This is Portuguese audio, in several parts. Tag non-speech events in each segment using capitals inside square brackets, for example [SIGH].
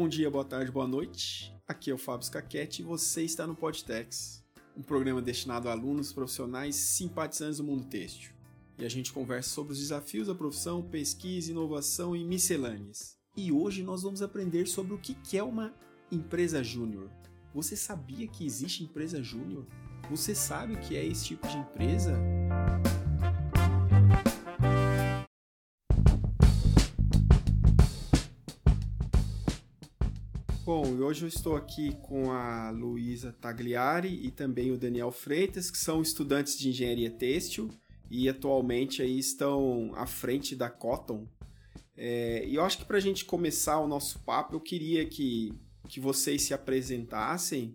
Bom dia, boa tarde, boa noite. Aqui é o Fábio Scaquete e você está no Podtex, um programa destinado a alunos profissionais simpatizantes do mundo têxtil. E a gente conversa sobre os desafios da profissão, pesquisa, inovação e miscelâneas. E hoje nós vamos aprender sobre o que é uma empresa júnior. Você sabia que existe empresa júnior? Você sabe o que é esse tipo de empresa? Hoje eu estou aqui com a Luísa Tagliari e também o Daniel Freitas, que são estudantes de engenharia têxtil e atualmente aí estão à frente da Cotton. É, e eu acho que para a gente começar o nosso papo, eu queria que, que vocês se apresentassem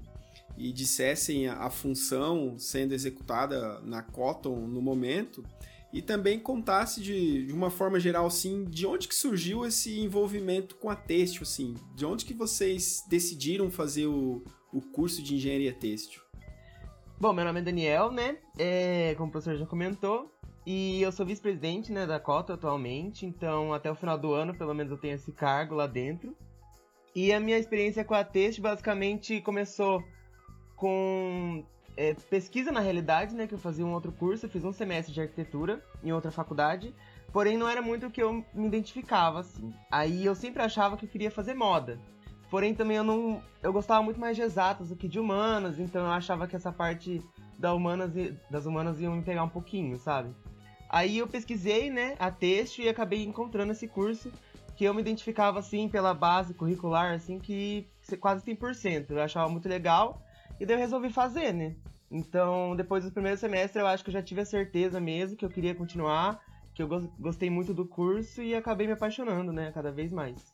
e dissessem a, a função sendo executada na Cotton no momento e também contasse de, de uma forma geral assim de onde que surgiu esse envolvimento com a têxtil assim? De onde que vocês decidiram fazer o, o curso de engenharia têxtil? Bom meu nome é Daniel né? É, como o professor já comentou e eu sou vice-presidente né da Cota atualmente. Então até o final do ano pelo menos eu tenho esse cargo lá dentro. E a minha experiência com a têxtil basicamente começou com é, pesquisa na realidade, né? Que eu fazia um outro curso, eu fiz um semestre de arquitetura em outra faculdade, porém não era muito o que eu me identificava, assim. Aí eu sempre achava que eu queria fazer moda. Porém também eu não. Eu gostava muito mais de exatas do que de humanas, então eu achava que essa parte da humanas, das humanas iam me pegar um pouquinho, sabe? Aí eu pesquisei, né, a texto e acabei encontrando esse curso que eu me identificava assim pela base curricular, assim, que quase 100%. Eu achava muito legal e daí eu resolvi fazer, né? Então, depois do primeiro semestre, eu acho que eu já tive a certeza mesmo que eu queria continuar, que eu gostei muito do curso e acabei me apaixonando, né? Cada vez mais.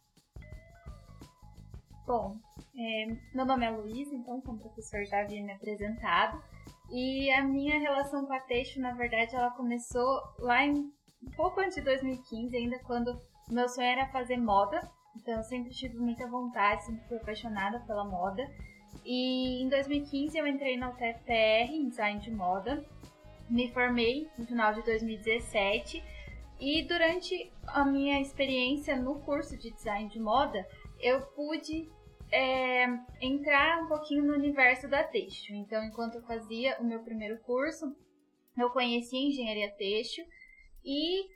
Bom, é, meu nome é Luísa, então, como o professor já havia me apresentado. E a minha relação com a Teixo, na verdade, ela começou lá em um pouco antes de 2015, ainda quando meu sonho era fazer moda. Então, eu sempre tive muita vontade, sempre fui apaixonada pela moda. E em 2015 eu entrei na UTFPR em design de moda. Me formei no final de 2017 e durante a minha experiência no curso de design de moda, eu pude é, entrar um pouquinho no universo da têxtil. Então, enquanto eu fazia o meu primeiro curso, eu conheci engenharia têxtil e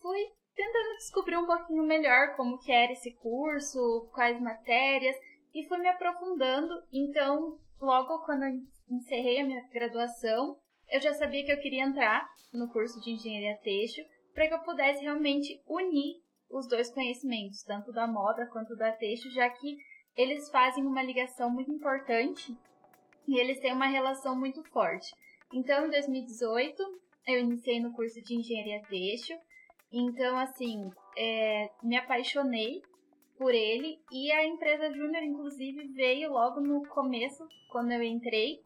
fui tentando descobrir um pouquinho melhor como que era esse curso, quais matérias e fui me aprofundando. Então, logo quando eu encerrei a minha graduação, eu já sabia que eu queria entrar no curso de engenharia têxtil para que eu pudesse realmente unir os dois conhecimentos, tanto da moda quanto da têxtil, já que eles fazem uma ligação muito importante e eles têm uma relação muito forte. Então, em 2018, eu iniciei no curso de engenharia têxtil. Então, assim, é, me apaixonei por ele e a empresa Júnior inclusive veio logo no começo quando eu entrei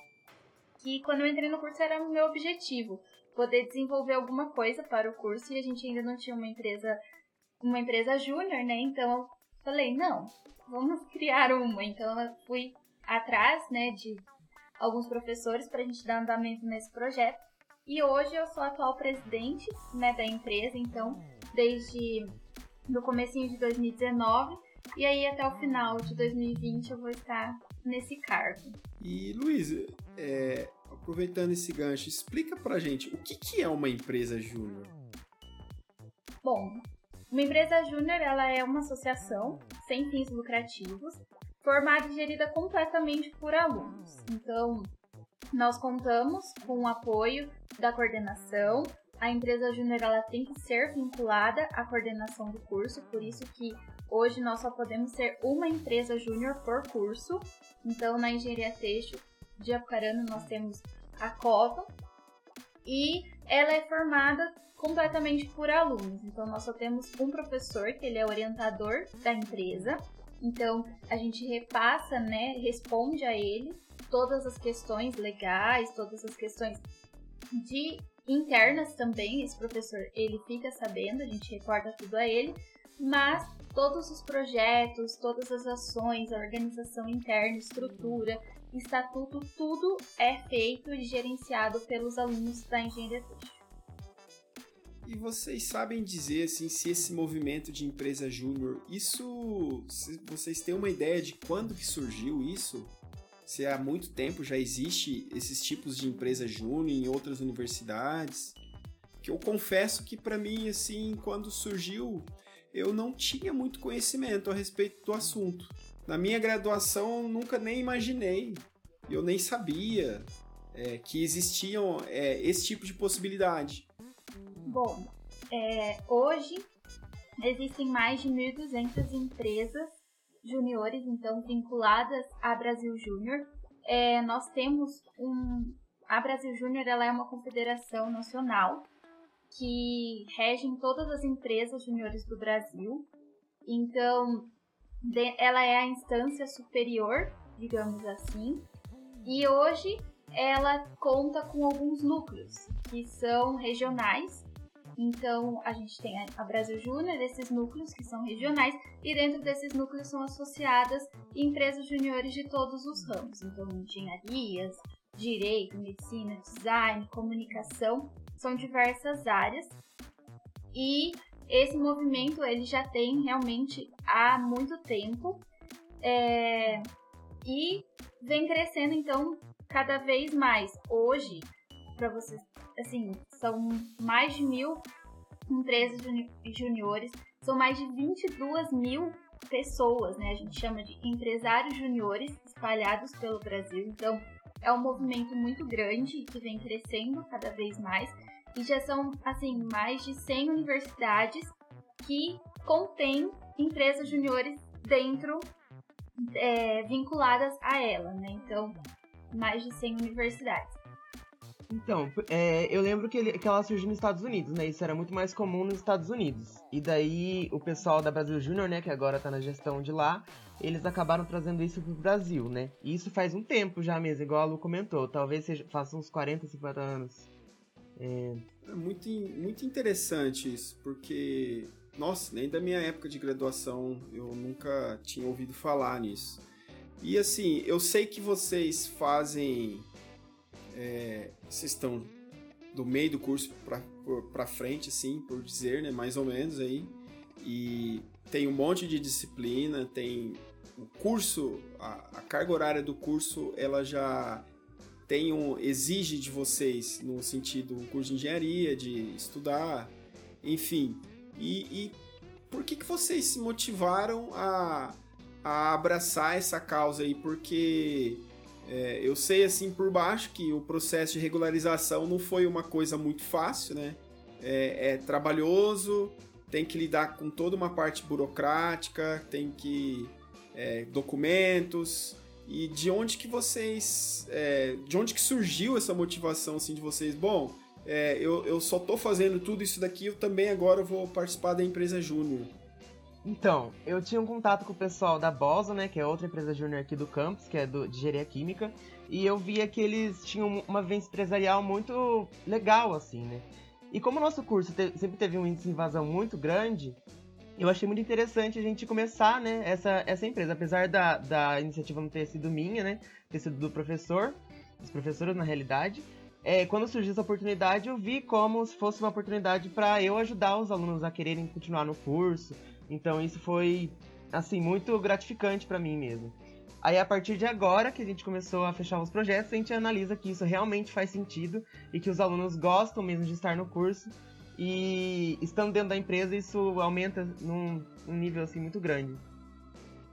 que quando eu entrei no curso era o meu objetivo poder desenvolver alguma coisa para o curso e a gente ainda não tinha uma empresa uma empresa júnior né? Então eu falei não vamos criar uma. Então eu fui atrás né de alguns professores para a gente dar andamento nesse projeto. E hoje eu sou a atual presidente né da empresa. Então desde no comecinho de 2019 e aí até o final de 2020 eu vou estar nesse cargo. E Luiz, é, aproveitando esse gancho, explica pra gente o que, que é uma empresa júnior. Bom, uma empresa júnior ela é uma associação sem fins lucrativos, formada e gerida completamente por alunos. Então, nós contamos com o apoio da coordenação, a empresa júnior ela tem que ser vinculada à coordenação do curso, por isso que hoje nós só podemos ser uma empresa júnior por curso. Então, na engenharia têxtil de Apucarana nós temos a Cotton e ela é formada completamente por alunos. Então, nós só temos um professor que ele é orientador da empresa. Então, a gente repassa, né, responde a ele todas as questões legais, todas as questões de internas também, esse professor ele fica sabendo, a gente recorda tudo a ele, mas todos os projetos, todas as ações, a organização interna, estrutura, estatuto, tudo é feito e gerenciado pelos alunos da engenharia têxtil. E vocês sabem dizer assim se esse movimento de empresa júnior, isso vocês têm uma ideia de quando que surgiu isso? Se há muito tempo já existe esses tipos de empresa júnior em outras universidades? Que eu confesso que para mim assim, quando surgiu, eu não tinha muito conhecimento a respeito do assunto. Na minha graduação, eu nunca nem imaginei, eu nem sabia é, que existiam é, esse tipo de possibilidade. Bom, é, hoje existem mais de 1.200 empresas juniores, então, vinculadas à Brasil Júnior. É, nós temos um... A Brasil Júnior ela é uma confederação nacional que rege todas as empresas juniores do Brasil. Então, de, ela é a instância superior, digamos assim. E hoje ela conta com alguns núcleos que são regionais então, a gente tem a Brasil Júnior, esses núcleos que são regionais, e dentro desses núcleos são associadas empresas juniores de todos os ramos. Então, engenharias, direito, medicina, design, comunicação, são diversas áreas. E esse movimento ele já tem realmente há muito tempo é, e vem crescendo então cada vez mais. Hoje, para vocês assim, são mais de mil empresas juniores, são mais de 22 mil pessoas, né? A gente chama de empresários juniores espalhados pelo Brasil. Então, é um movimento muito grande que vem crescendo cada vez mais. E já são, assim, mais de 100 universidades que contêm empresas juniores dentro, é, vinculadas a ela, né? Então, mais de 100 universidades. Então, é, eu lembro que, ele, que ela surgiu nos Estados Unidos, né? Isso era muito mais comum nos Estados Unidos. E daí o pessoal da Brasil Júnior, né, que agora tá na gestão de lá, eles acabaram trazendo isso pro Brasil, né? E isso faz um tempo já mesmo, igual a Lu comentou. Talvez seja, faça uns 40, 50 anos. É... é muito, muito interessante isso, porque, nossa, nem da minha época de graduação eu nunca tinha ouvido falar nisso. E assim, eu sei que vocês fazem é, vocês estão do meio do curso para frente, assim, por dizer, né? Mais ou menos aí. E tem um monte de disciplina, tem o curso, a, a carga horária do curso, ela já tem um, exige de vocês, no sentido, um curso de engenharia, de estudar, enfim. E, e por que, que vocês se motivaram a, a abraçar essa causa aí? Porque é, eu sei assim por baixo que o processo de regularização não foi uma coisa muito fácil, né? É, é trabalhoso, tem que lidar com toda uma parte burocrática, tem que é, documentos e de onde que vocês, é, de onde que surgiu essa motivação assim de vocês? Bom, é, eu, eu só tô fazendo tudo isso daqui, eu também agora vou participar da empresa Júnior. Então, eu tinha um contato com o pessoal da Bosa, né, que é outra empresa júnior aqui do campus, que é do, de engenharia química, e eu via que eles tinham uma vivência empresarial muito legal, assim, né. E como o nosso curso te, sempre teve um índice de invasão muito grande, eu achei muito interessante a gente começar, né, essa, essa empresa. Apesar da, da iniciativa não ter sido minha, né, ter sido do professor, dos professores na realidade, é, quando surgiu essa oportunidade, eu vi como se fosse uma oportunidade para eu ajudar os alunos a quererem continuar no curso, então isso foi assim muito gratificante para mim mesmo. Aí a partir de agora que a gente começou a fechar os projetos, a gente analisa que isso realmente faz sentido e que os alunos gostam mesmo de estar no curso e estando dentro da empresa isso aumenta num, nível assim muito grande.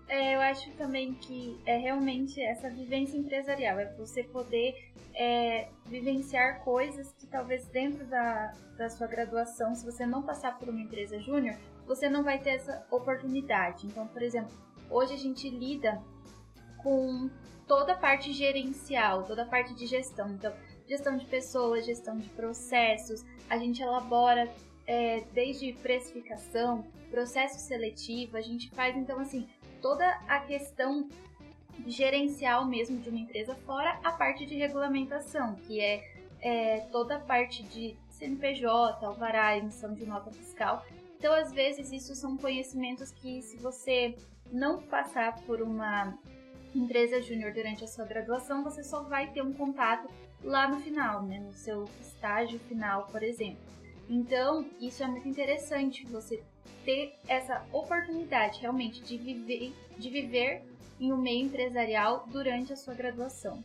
É, eu acho também que é realmente essa vivência empresarial, é você poder é, vivenciar coisas que talvez dentro da, da sua graduação, se você não passar por uma empresa júnior, você não vai ter essa oportunidade. Então, por exemplo, hoje a gente lida com toda a parte gerencial, toda a parte de gestão. Então, gestão de pessoas, gestão de processos, a gente elabora é, desde precificação, processo seletivo, a gente faz então assim toda a questão gerencial mesmo de uma empresa, fora a parte de regulamentação, que é, é toda a parte de CNPJ, alvará, emissão de nota fiscal então, às vezes, isso são conhecimentos que, se você não passar por uma empresa júnior durante a sua graduação, você só vai ter um contato lá no final, né, no seu estágio final, por exemplo. Então, isso é muito interessante, você ter essa oportunidade realmente de viver, de viver em um meio empresarial durante a sua graduação.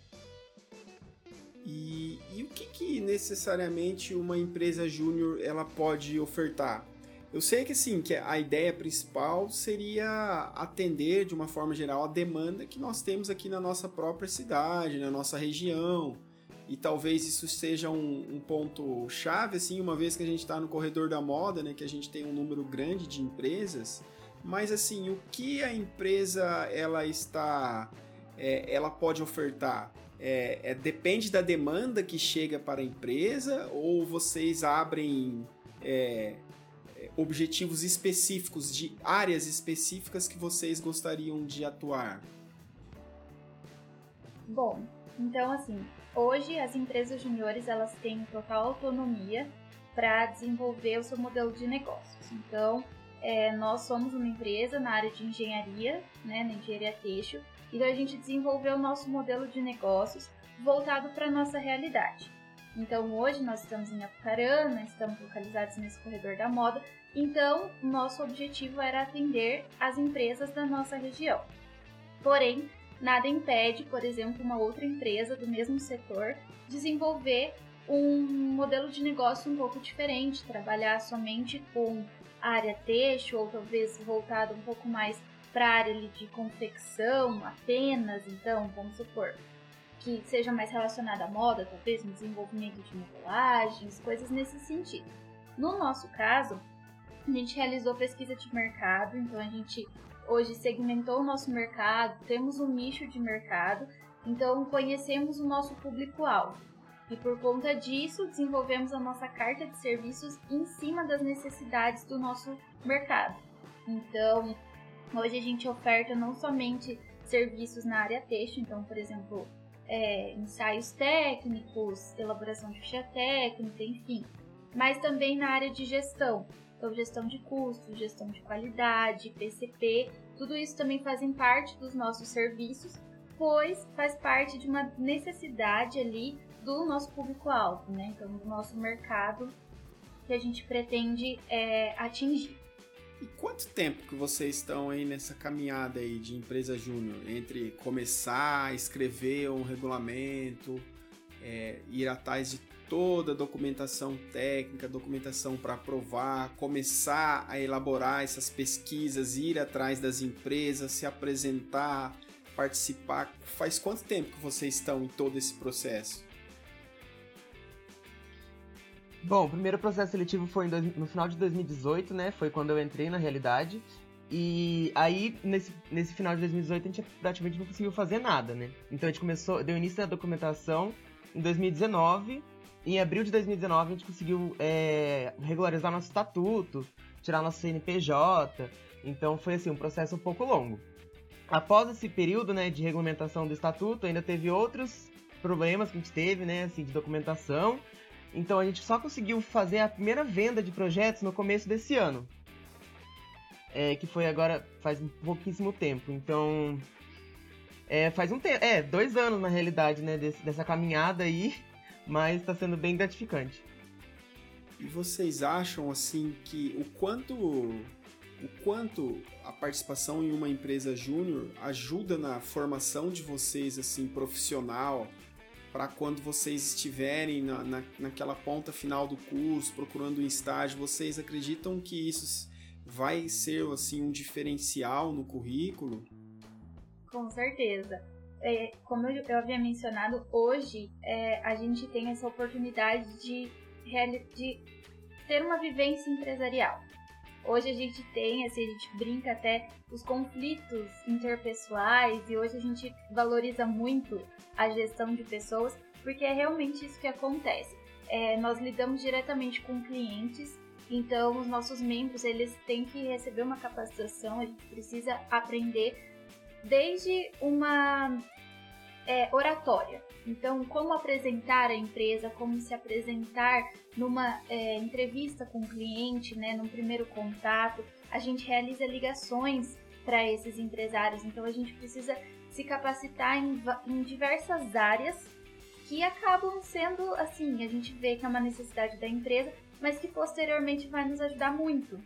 E, e o que, que necessariamente uma empresa júnior ela pode ofertar? Eu sei que sim, que a ideia principal seria atender de uma forma geral a demanda que nós temos aqui na nossa própria cidade, na nossa região. E talvez isso seja um, um ponto chave, assim, uma vez que a gente está no corredor da moda, né, que a gente tem um número grande de empresas. Mas assim, o que a empresa ela está, é, ela pode ofertar? É, é, depende da demanda que chega para a empresa ou vocês abrem é, objetivos específicos, de áreas específicas que vocês gostariam de atuar? Bom, então assim, hoje as empresas juniores elas têm total autonomia para desenvolver o seu modelo de negócios. Então, é, nós somos uma empresa na área de engenharia, né, na engenharia têxtil, então a gente desenvolveu o nosso modelo de negócios voltado para a nossa realidade. Então hoje nós estamos em Apucarana, estamos localizados nesse corredor da moda, então, nosso objetivo era atender as empresas da nossa região. Porém, nada impede, por exemplo, uma outra empresa do mesmo setor desenvolver um modelo de negócio um pouco diferente, trabalhar somente com área têxtil ou talvez voltado um pouco mais para a área de confecção apenas, então, vamos supor, que seja mais relacionada à moda, talvez no desenvolvimento de modelagens, coisas nesse sentido. No nosso caso, a gente realizou pesquisa de mercado, então a gente hoje segmentou o nosso mercado, temos um nicho de mercado, então conhecemos o nosso público-alvo. E por conta disso, desenvolvemos a nossa carta de serviços em cima das necessidades do nosso mercado. Então, hoje a gente oferta não somente serviços na área têxtil, então, por exemplo, é, ensaios técnicos, elaboração de ficha técnica, enfim, mas também na área de gestão. Então, gestão de custos, gestão de qualidade, PCP, tudo isso também fazem parte dos nossos serviços, pois faz parte de uma necessidade ali do nosso público-alvo, né? Então, do nosso mercado que a gente pretende é, atingir. E quanto tempo que vocês estão aí nessa caminhada aí de empresa júnior? Entre começar a escrever um regulamento, é, ir atrás de toda a documentação técnica, documentação para aprovar, começar a elaborar essas pesquisas, ir atrás das empresas, se apresentar, participar. Faz quanto tempo que vocês estão em todo esse processo? Bom, o primeiro processo seletivo foi no final de 2018, né? Foi quando eu entrei na realidade. E aí, nesse, nesse final de 2018, a gente praticamente não conseguiu fazer nada, né? Então a gente começou, deu início à documentação em 2019 em abril de 2019, a gente conseguiu é, regularizar nosso estatuto, tirar nosso CNPJ. Então foi assim um processo um pouco longo. Após esse período, né, de regulamentação do estatuto, ainda teve outros problemas que a gente teve, né, assim, de documentação. Então a gente só conseguiu fazer a primeira venda de projetos no começo desse ano. É, que foi agora faz pouquíssimo tempo. Então. É, faz um tempo. É, dois anos na realidade, né? Desse, dessa caminhada aí [LAUGHS] mas está sendo bem gratificante. E vocês acham assim que o quanto o quanto a participação em uma empresa júnior ajuda na formação de vocês assim profissional para quando vocês estiverem na, na, naquela ponta final do curso procurando um estágio vocês acreditam que isso vai ser assim um diferencial no currículo com certeza é, como eu, eu, havia mencionado, hoje é, a gente tem essa oportunidade de, de ter uma vivência empresarial. Hoje a gente tem, assim, a gente brinca até os conflitos interpessoais e hoje a gente valoriza muito a gestão de pessoas porque é realmente isso que acontece. É, nós lidamos diretamente com clientes, então os nossos membros eles têm que receber uma capacitação, a gente precisa aprender desde uma é, oratória. Então, como apresentar a empresa, como se apresentar numa é, entrevista com o cliente, né, num primeiro contato. A gente realiza ligações para esses empresários, então a gente precisa se capacitar em, em diversas áreas que acabam sendo assim, a gente vê que é uma necessidade da empresa, mas que posteriormente vai nos ajudar muito.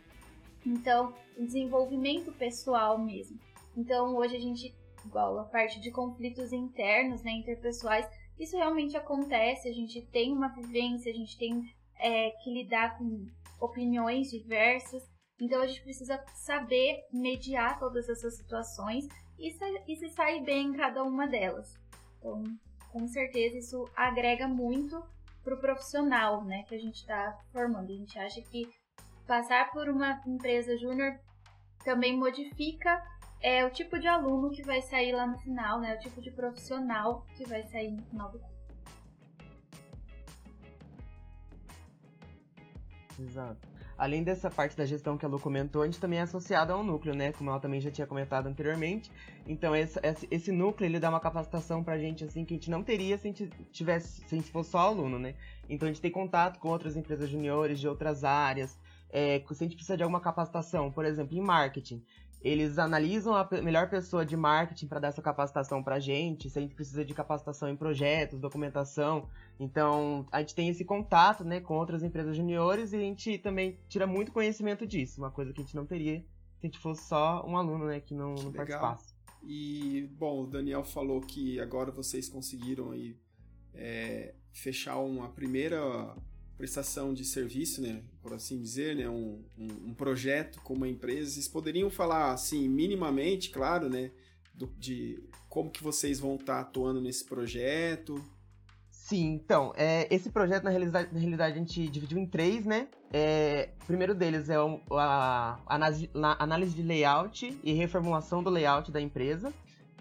Então, desenvolvimento pessoal mesmo. Então, hoje a gente, igual a parte de conflitos internos, né, interpessoais, isso realmente acontece, a gente tem uma vivência, a gente tem é, que lidar com opiniões diversas, então a gente precisa saber mediar todas essas situações e, e se sair bem em cada uma delas. Então, com certeza isso agrega muito para o profissional, né, que a gente está formando. A gente acha que passar por uma empresa júnior também modifica é, o tipo de aluno que vai sair lá no final, né, o tipo de profissional que vai sair no final do curso. Exato. Além dessa parte da gestão que a Lu comentou, a gente também é associado a um núcleo, né? Como ela também já tinha comentado anteriormente. Então, esse, esse núcleo, ele dá uma capacitação pra gente, assim, que a gente não teria se a gente tivesse, se a gente fosse só aluno, né? Então, a gente tem contato com outras empresas juniores de outras áreas. É, se a gente precisa de alguma capacitação, por exemplo, em marketing, eles analisam a melhor pessoa de marketing para dar essa capacitação para a gente, se a gente precisa de capacitação em projetos, documentação. Então, a gente tem esse contato né, com outras empresas juniores e a gente também tira muito conhecimento disso, uma coisa que a gente não teria se a gente fosse só um aluno né, que não, não participasse. E, bom, o Daniel falou que agora vocês conseguiram aí, é, fechar uma primeira prestação de serviço, né, por assim dizer, né, um, um, um, projeto com uma empresa, vocês poderiam falar, assim, minimamente, claro, né, do, de como que vocês vão estar tá atuando nesse projeto? Sim, então, é, esse projeto, na realidade, na realidade, a gente dividiu em três, né? É, o primeiro deles é a, a análise de layout e reformulação do layout da empresa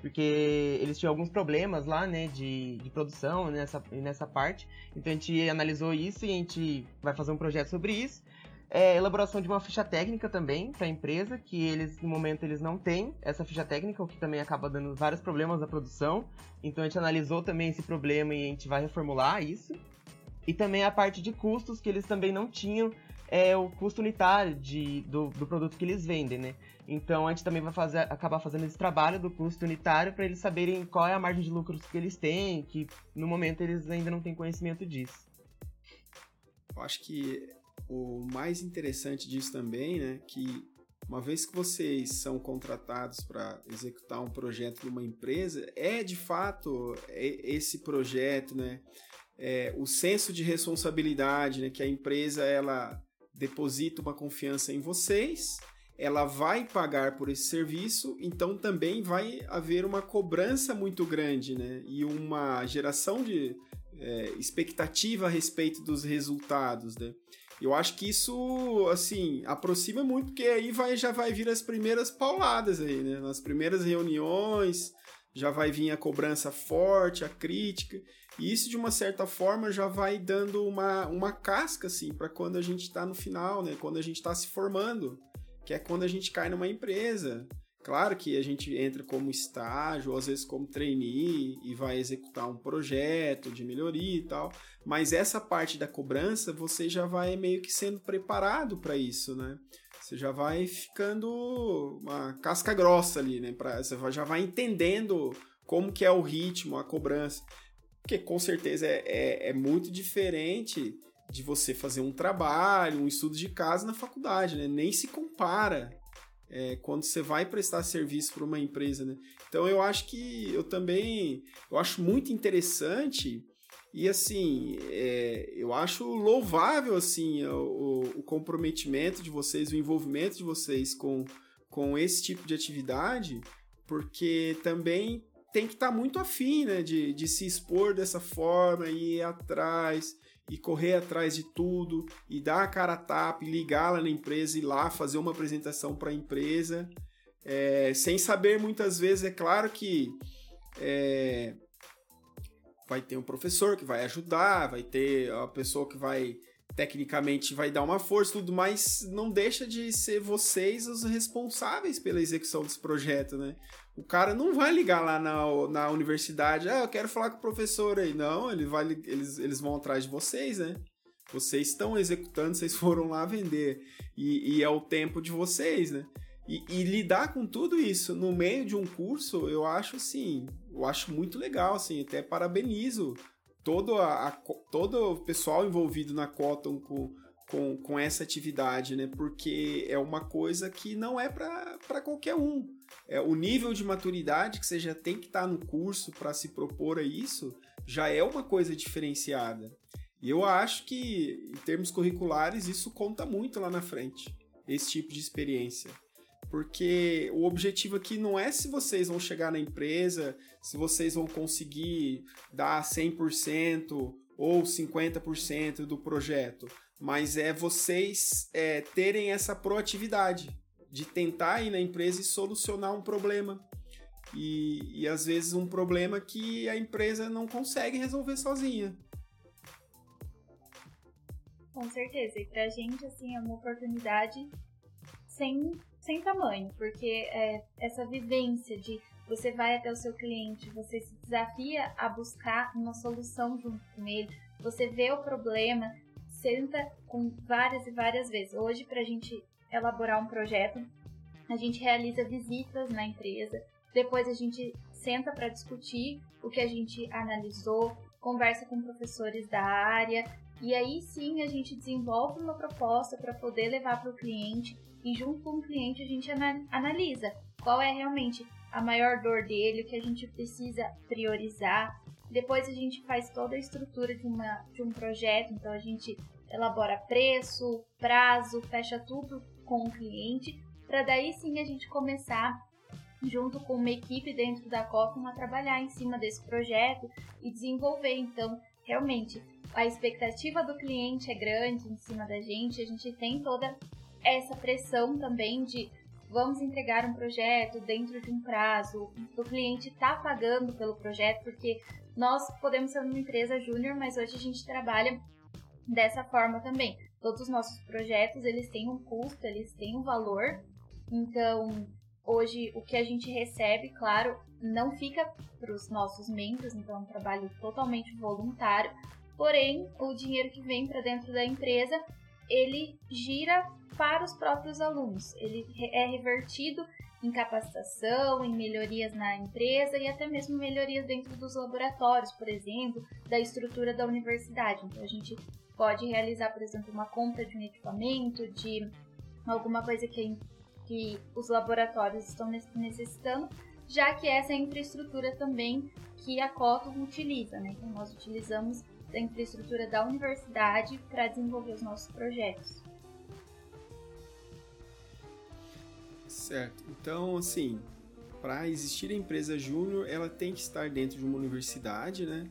porque eles tinham alguns problemas lá, né, de, de produção nessa, nessa parte. Então a gente analisou isso e a gente vai fazer um projeto sobre isso. É, elaboração de uma ficha técnica também para a empresa, que eles no momento eles não têm essa ficha técnica, o que também acaba dando vários problemas na produção. Então a gente analisou também esse problema e a gente vai reformular isso. E também a parte de custos que eles também não tinham é o custo unitário de, do, do produto que eles vendem, né? Então a gente também vai fazer, acabar fazendo esse trabalho do custo unitário para eles saberem qual é a margem de lucros que eles têm, que no momento eles ainda não têm conhecimento disso. Eu acho que o mais interessante disso também, né, que uma vez que vocês são contratados para executar um projeto de uma empresa, é de fato esse projeto, né, é, o senso de responsabilidade, né, que a empresa ela deposita uma confiança em vocês ela vai pagar por esse serviço, então também vai haver uma cobrança muito grande, né? E uma geração de é, expectativa a respeito dos resultados, né? Eu acho que isso, assim, aproxima muito, porque aí vai, já vai vir as primeiras pauladas aí, né? Nas primeiras reuniões, já vai vir a cobrança forte, a crítica. E isso, de uma certa forma, já vai dando uma, uma casca, assim, para quando a gente está no final, né? Quando a gente está se formando que é quando a gente cai numa empresa. Claro que a gente entra como estágio, ou às vezes como trainee, e vai executar um projeto de melhoria e tal, mas essa parte da cobrança você já vai meio que sendo preparado para isso, né? Você já vai ficando uma casca grossa ali, né? Pra, você já vai entendendo como que é o ritmo, a cobrança. Porque com certeza é, é, é muito diferente de você fazer um trabalho, um estudo de casa na faculdade, né? Nem se compara é, quando você vai prestar serviço para uma empresa, né? Então eu acho que eu também eu acho muito interessante e assim é, eu acho louvável assim o, o, comprometimento de vocês, o envolvimento de vocês com, com esse tipo de atividade, porque também tem que estar tá muito afim né, de, de se expor dessa forma e ir atrás e correr atrás de tudo e dar a cara a tapa e ligar lá na empresa e lá fazer uma apresentação para a empresa, é, sem saber muitas vezes, é claro que é, vai ter um professor que vai ajudar, vai ter a pessoa que vai tecnicamente vai dar uma força tudo, mas não deixa de ser vocês os responsáveis pela execução desse projeto, né? O cara não vai ligar lá na, na universidade, ah, eu quero falar com o professor aí. Não, ele vai, eles, eles vão atrás de vocês, né? Vocês estão executando, vocês [LAUGHS] foram lá vender. E, e é o tempo de vocês, né? E, e, lidar com tudo isso no meio de um curso, eu acho assim, eu acho muito legal, assim, até parabenizo todo, a, a todo o pessoal envolvido na Cotton com, com, com essa atividade, né? Porque é uma coisa que não é para qualquer um. É, o nível de maturidade que você já tem que estar tá no curso para se propor a isso já é uma coisa diferenciada. E eu acho que, em termos curriculares, isso conta muito lá na frente, esse tipo de experiência. Porque o objetivo aqui não é se vocês vão chegar na empresa, se vocês vão conseguir dar 100% ou 50% do projeto, mas é vocês é, terem essa proatividade de tentar ir na empresa e solucionar um problema. E, e às vezes um problema que a empresa não consegue resolver sozinha. Com certeza. E pra gente, assim, é uma oportunidade sem, sem tamanho, porque é, essa vivência de você vai até o seu cliente, você se desafia a buscar uma solução junto com ele, você vê o problema, senta com várias e várias vezes. Hoje, para a gente elaborar um projeto, a gente realiza visitas na empresa, depois a gente senta para discutir o que a gente analisou, conversa com professores da área e aí sim a gente desenvolve uma proposta para poder levar para o cliente e junto com o cliente a gente analisa qual é realmente a maior dor dele, o que a gente precisa priorizar. Depois a gente faz toda a estrutura de, uma, de um projeto, então a gente elabora preço, prazo, fecha tudo com o cliente, para daí sim a gente começar junto com uma equipe dentro da Cofin a trabalhar em cima desse projeto e desenvolver. Então, realmente, a expectativa do cliente é grande em cima da gente, a gente tem toda essa pressão também de vamos entregar um projeto dentro de um prazo, o cliente está pagando pelo projeto, porque nós podemos ser uma empresa júnior, mas hoje a gente trabalha dessa forma também. Todos os nossos projetos, eles têm um custo, eles têm um valor. Então, hoje o que a gente recebe, claro, não fica para os nossos membros, então é um trabalho totalmente voluntário. Porém, o dinheiro que vem para dentro da empresa, ele gira para os próprios alunos. Ele é revertido em capacitação, em melhorias na empresa e até mesmo melhorias dentro dos laboratórios, por exemplo, da estrutura da universidade. Então a gente pode realizar, por exemplo, uma compra de um equipamento, de alguma coisa que, que os laboratórios estão necessitando, já que essa é a infraestrutura também que a Cotum utiliza, né? Então nós utilizamos a infraestrutura da universidade para desenvolver os nossos projetos. Certo. Então, assim, para existir a empresa júnior, ela tem que estar dentro de uma universidade, né?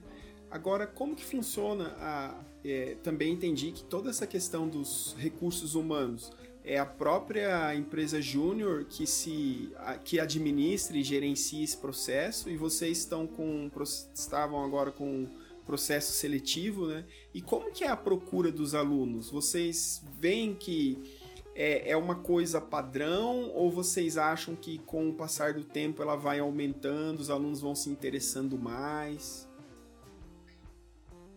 Agora, como que funciona a... É, também entendi que toda essa questão dos recursos humanos é a própria empresa júnior que se que administra e gerencia esse processo e vocês estão com estavam agora com processo seletivo, né? E como que é a procura dos alunos? Vocês veem que é, é uma coisa padrão ou vocês acham que com o passar do tempo ela vai aumentando, os alunos vão se interessando mais?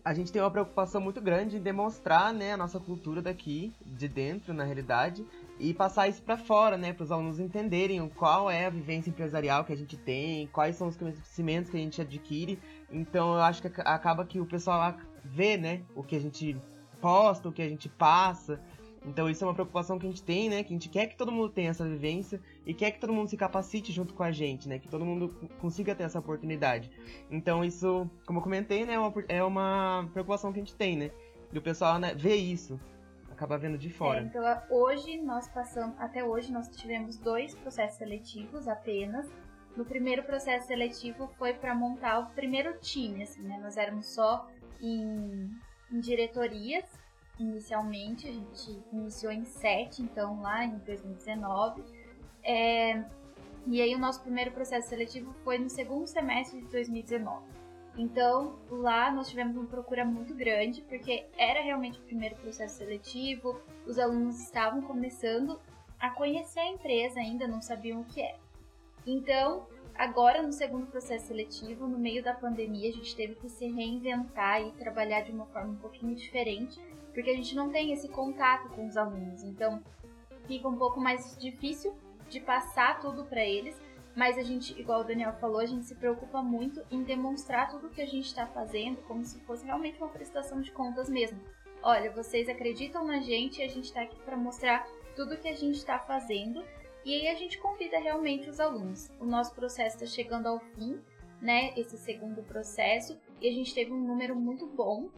A gente tem uma preocupação muito grande em demonstrar né, a nossa cultura daqui, de dentro, na realidade, e passar isso para fora, né, para os alunos entenderem qual é a vivência empresarial que a gente tem, quais são os conhecimentos que a gente adquire. Então, eu acho que acaba que o pessoal vê, né, o que a gente posta, o que a gente passa, então isso é uma preocupação que a gente tem, né? Que a gente quer que todo mundo tenha essa vivência e quer que todo mundo se capacite junto com a gente, né? Que todo mundo consiga ter essa oportunidade. Então isso, como eu comentei, né? É uma, é uma preocupação que a gente tem, né? E o pessoal né, vê isso, acaba vendo de fora. É, então hoje nós passamos, até hoje nós tivemos dois processos seletivos apenas. No primeiro processo seletivo foi para montar o primeiro time, assim, né? Nós éramos só em, em diretorias inicialmente, a gente iniciou em 7, então lá em 2019. É, e aí o nosso primeiro processo seletivo foi no segundo semestre de 2019. Então lá nós tivemos uma procura muito grande, porque era realmente o primeiro processo seletivo, os alunos estavam começando a conhecer a empresa ainda, não sabiam o que era. Então, agora no segundo processo seletivo, no meio da pandemia, a gente teve que se reinventar e trabalhar de uma forma um pouquinho diferente, porque a gente não tem esse contato com os alunos. Então, fica um pouco mais difícil de passar tudo para eles, mas a gente, igual o Daniel falou, a gente se preocupa muito em demonstrar tudo o que a gente está fazendo como se fosse realmente uma prestação de contas mesmo. olha, vocês acreditam na gente e a gente está aqui para mostrar tudo que a gente está fazendo. E aí a gente convida realmente os alunos. O nosso processo está chegando ao fim, né? Esse segundo processo, e a gente teve um número muito bom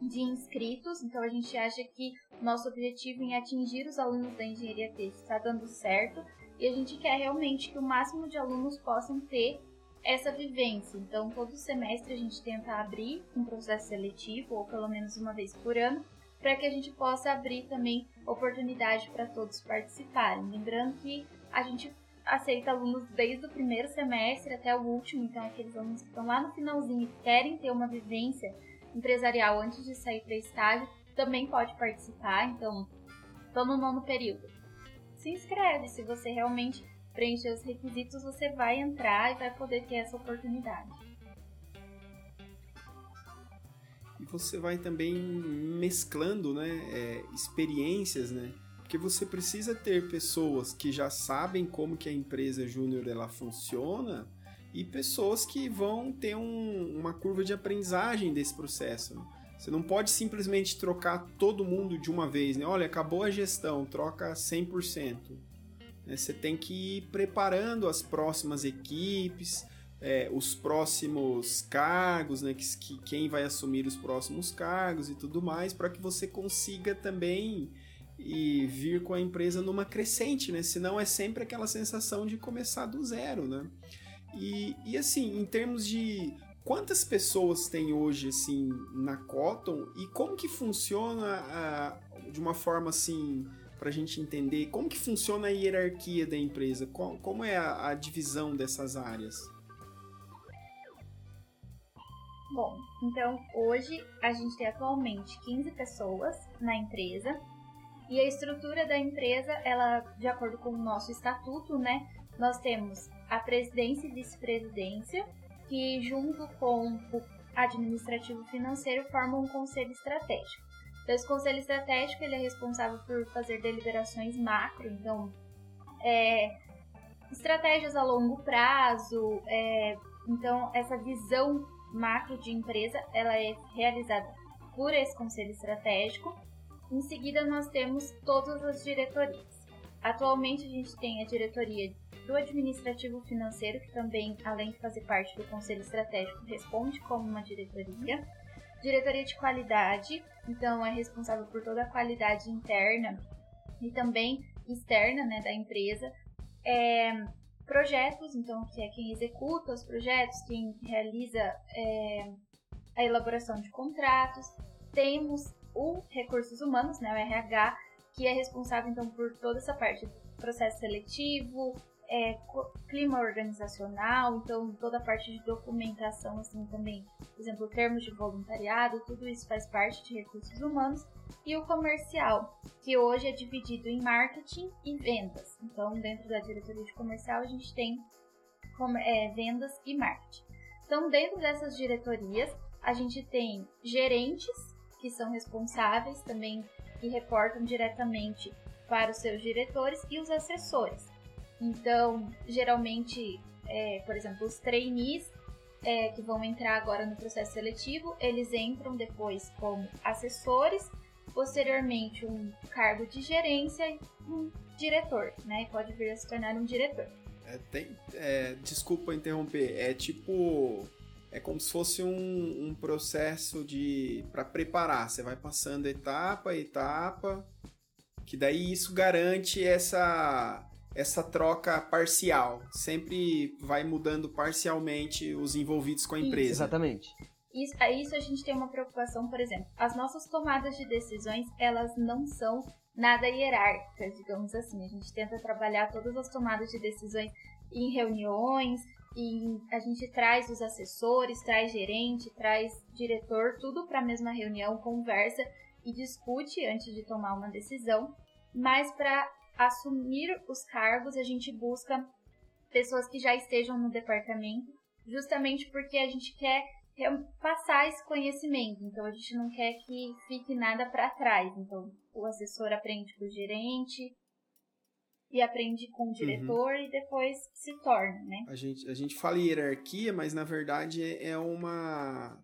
de inscritos, então a gente acha que nosso objetivo em atingir os alunos da engenharia têxtil está dando certo e a gente quer realmente que o máximo de alunos possam ter essa vivência. Então, todo semestre a gente tenta abrir um processo seletivo, ou pelo menos uma vez por ano, para que a gente possa abrir também oportunidade para todos participarem. Lembrando que a gente aceita alunos desde o primeiro semestre até o último, então aqueles alunos que estão lá no finalzinho e querem ter uma vivência empresarial antes de sair para estágio, também pode participar. Então, estou no nono período. Se inscreve, se você realmente preencher os requisitos, você vai entrar e vai poder ter essa oportunidade. E você vai também mesclando né, é, experiências, né? Porque você precisa ter pessoas que já sabem como que a empresa júnior funciona e pessoas que vão ter um, uma curva de aprendizagem desse processo. Né? Você não pode simplesmente trocar todo mundo de uma vez, né? Olha, acabou a gestão, troca 100%. Né? Você tem que ir preparando as próximas equipes, é, os próximos cargos, né? Que, que, quem vai assumir os próximos cargos e tudo mais, para que você consiga também e vir com a empresa numa crescente, né? Senão é sempre aquela sensação de começar do zero, né? E, e assim, em termos de quantas pessoas tem hoje assim na Cotton e como que funciona uh, de uma forma assim para a gente entender como que funciona a hierarquia da empresa, como, como é a, a divisão dessas áreas? Bom, então hoje a gente tem atualmente 15 pessoas na empresa e a estrutura da empresa, ela de acordo com o nosso estatuto, né, nós temos a presidência e vice-presidência, que junto com o administrativo financeiro formam um conselho estratégico. Então, esse conselho estratégico ele é responsável por fazer deliberações macro, então é, estratégias a longo prazo, é, então essa visão macro de empresa ela é realizada por esse conselho estratégico. Em seguida nós temos todas as diretorias. Atualmente a gente tem a diretoria do administrativo financeiro, que também, além de fazer parte do conselho estratégico, responde como uma diretoria. Diretoria de qualidade, então é responsável por toda a qualidade interna e também externa né, da empresa. É, projetos, então, que é quem executa os projetos, quem realiza é, a elaboração de contratos. Temos o recursos humanos, né, o RH, que é responsável então por toda essa parte do processo seletivo, é, clima organizacional, então toda a parte de documentação, assim também, por exemplo, termos de voluntariado, tudo isso faz parte de recursos humanos. E o comercial, que hoje é dividido em marketing e vendas. Então, dentro da diretoria de comercial, a gente tem é, vendas e marketing. Então, dentro dessas diretorias, a gente tem gerentes, que são responsáveis também e reportam diretamente para os seus diretores, e os assessores, então, geralmente, é, por exemplo, os trainees é, que vão entrar agora no processo seletivo, eles entram depois como assessores, posteriormente um cargo de gerência e um diretor, né? Pode vir a se tornar um diretor. É, tem, é, desculpa interromper, é tipo é como se fosse um, um processo de para preparar. Você vai passando etapa etapa, que daí isso garante essa essa troca parcial. Sempre vai mudando parcialmente os envolvidos com a empresa. Isso, exatamente. Isso, a isso a gente tem uma preocupação, por exemplo, as nossas tomadas de decisões, elas não são nada hierárquicas, digamos assim. A gente tenta trabalhar todas as tomadas de decisões em reuniões, e a gente traz os assessores, traz gerente, traz diretor, tudo para a mesma reunião, conversa e discute antes de tomar uma decisão, mas para assumir os cargos, a gente busca pessoas que já estejam no departamento, justamente porque a gente quer passar esse conhecimento. Então a gente não quer que fique nada para trás. Então o assessor aprende com o gerente e aprende com o uhum. diretor uhum. e depois se torna, né? A gente, a gente fala hierarquia, mas na verdade é uma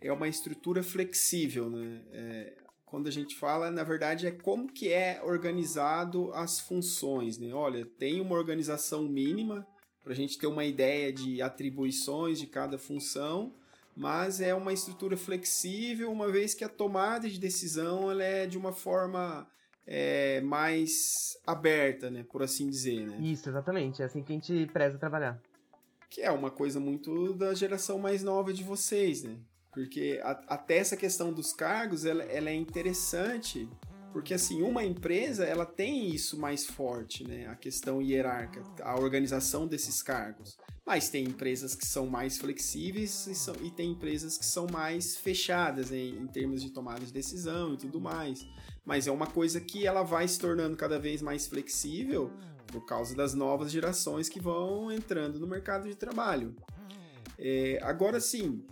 é uma estrutura flexível, né? É, quando a gente fala, na verdade, é como que é organizado as funções, né? Olha, tem uma organização mínima para a gente ter uma ideia de atribuições de cada função, mas é uma estrutura flexível, uma vez que a tomada de decisão ela é de uma forma é, mais aberta, né, por assim dizer, né? Isso, exatamente, é assim que a gente preza trabalhar. Que é uma coisa muito da geração mais nova de vocês, né? Porque a, até essa questão dos cargos, ela, ela é interessante porque assim, uma empresa, ela tem isso mais forte, né? A questão hierárquica, a organização desses cargos. Mas tem empresas que são mais flexíveis e, são, e tem empresas que são mais fechadas né? em termos de tomada de decisão e tudo mais. Mas é uma coisa que ela vai se tornando cada vez mais flexível por causa das novas gerações que vão entrando no mercado de trabalho. É, agora sim,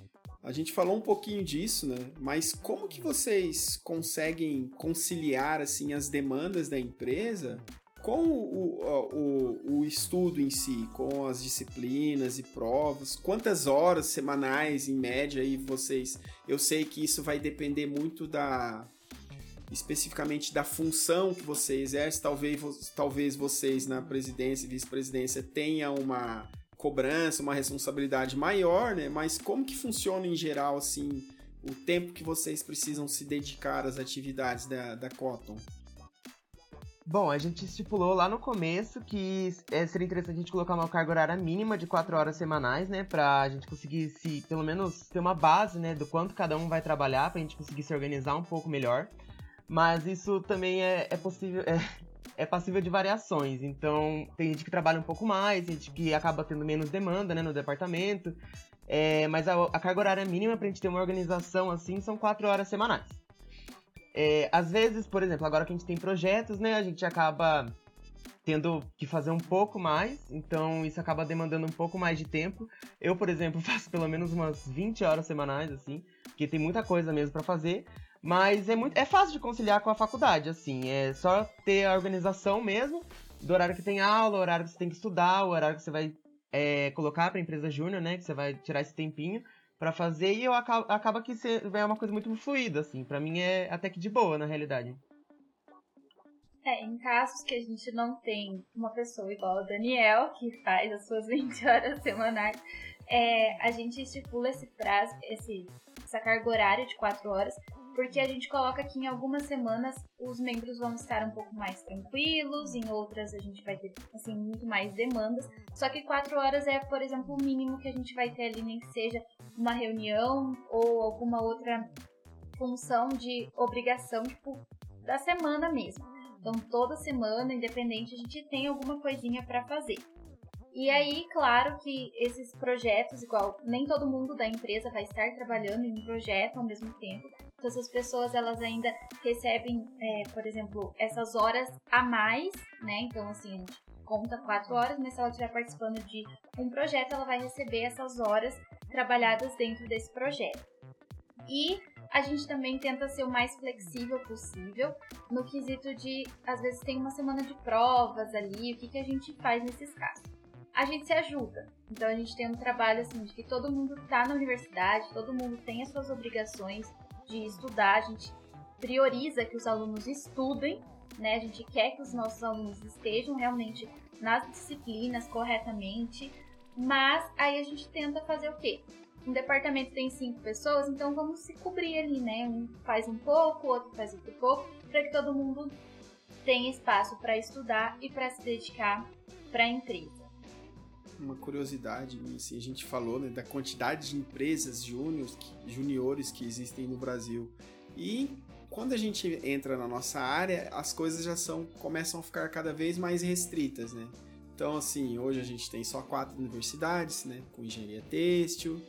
a gente falou um pouquinho disso, né? Mas como que vocês conseguem conciliar assim as demandas da empresa com o, o, o, estudo em si, com as disciplinas e provas? Quantas horas semanais, em média, aí vocês? Eu sei que isso vai depender muito da especificamente da função que você exerce. Talvez, talvez vocês na presidência e vice-presidência tenham uma cobrança, uma responsabilidade maior, né? Mas como que funciona em geral, assim, o tempo que vocês precisam se dedicar às atividades da, da Cotton? Bom, a gente estipulou lá no começo que é, seria interessante a gente colocar uma carga horária mínima de 4 horas semanais, né? Pra gente conseguir se, pelo menos, ter uma base, né? Do quanto cada um vai trabalhar, pra gente conseguir se organizar um pouco melhor. Mas isso também é, é possível. É, é passível de variações. Então, tem gente que trabalha um pouco mais, gente que acaba tendo menos demanda né, no departamento. É, mas a, a, carga horária mínima para a gente ter uma organização assim são quatro horas semanais. É, às vezes, por exemplo, agora que a gente tem projetos, né, a gente acaba tendo que fazer um pouco mais, então isso acaba demandando um pouco mais de tempo. Eu, por exemplo, [LAUGHS] faço pelo menos umas 20 horas semanais, assim, porque tem muita coisa mesmo para fazer. Mas é muito é fácil de conciliar com a faculdade, assim. É só ter a organização mesmo do horário que tem aula, o horário que você tem que estudar, o horário que você vai é, colocar para empresa júnior, né? Que você vai tirar esse tempinho para fazer e eu acaba, acaba que é uma coisa muito fluida, assim. Para mim é até que de boa, na realidade. É, em casos que a gente não tem uma pessoa igual o Daniel, que faz as suas [LAUGHS] 20 horas semanais, é, a gente estipula esse prazo, esse, essa carga horária de 4 horas, porque a gente coloca que em algumas semanas os membros vão estar um pouco mais tranquilos, em outras a gente vai ter assim muito mais demandas. Só que quatro horas é, por exemplo, o mínimo que a gente vai ter ali, nem que seja uma reunião ou alguma outra função de obrigação, tipo, da semana mesmo. Então, toda semana, independente, a gente tem alguma coisinha para fazer. E aí, claro que esses projetos, igual nem todo mundo da empresa vai estar trabalhando em um projeto ao mesmo tempo, então essas pessoas elas ainda recebem, é, por exemplo, essas horas a mais, né? Então assim, conta quatro horas, mas se ela estiver participando de um projeto, ela vai receber essas horas trabalhadas dentro desse projeto. E a gente também tenta ser o mais flexível possível no quesito de, às vezes tem uma semana de provas ali, o que, que a gente faz nesses casos? A gente se ajuda. Então a gente tem um trabalho assim de que todo mundo está na universidade, todo mundo tem as suas obrigações de estudar, a gente prioriza que os alunos estudem, né? A gente quer que os nossos alunos estejam realmente nas disciplinas corretamente, mas aí a gente tenta fazer o quê? Um departamento tem cinco pessoas, então vamos se cobrir ali, né? Um faz um pouco, outro faz outro pouco, para que todo mundo tenha espaço para estudar e para se dedicar para a empresa uma curiosidade, assim, a gente falou né, da quantidade de empresas júniores que, juniores que existem no Brasil. E quando a gente entra na nossa área, as coisas já são começam a ficar cada vez mais restritas, né? Então, assim, hoje a gente tem só quatro universidades, né? Com engenharia têxtil,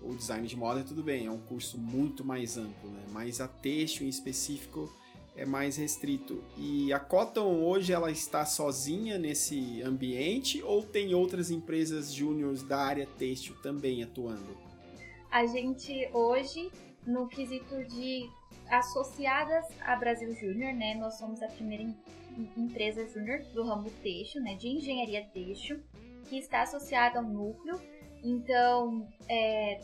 o design de moda, tudo bem, é um curso muito mais amplo, né? Mas a têxtil em específico é mais restrito. E a Cotton hoje ela está sozinha nesse ambiente ou tem outras empresas júniores da área têxtil também atuando? A gente hoje, no quesito de associadas a Brasil Júnior, né, nós somos a primeira empresa júnior do ramo têxtil, né, de engenharia têxtil, que está associada ao núcleo. Então, é,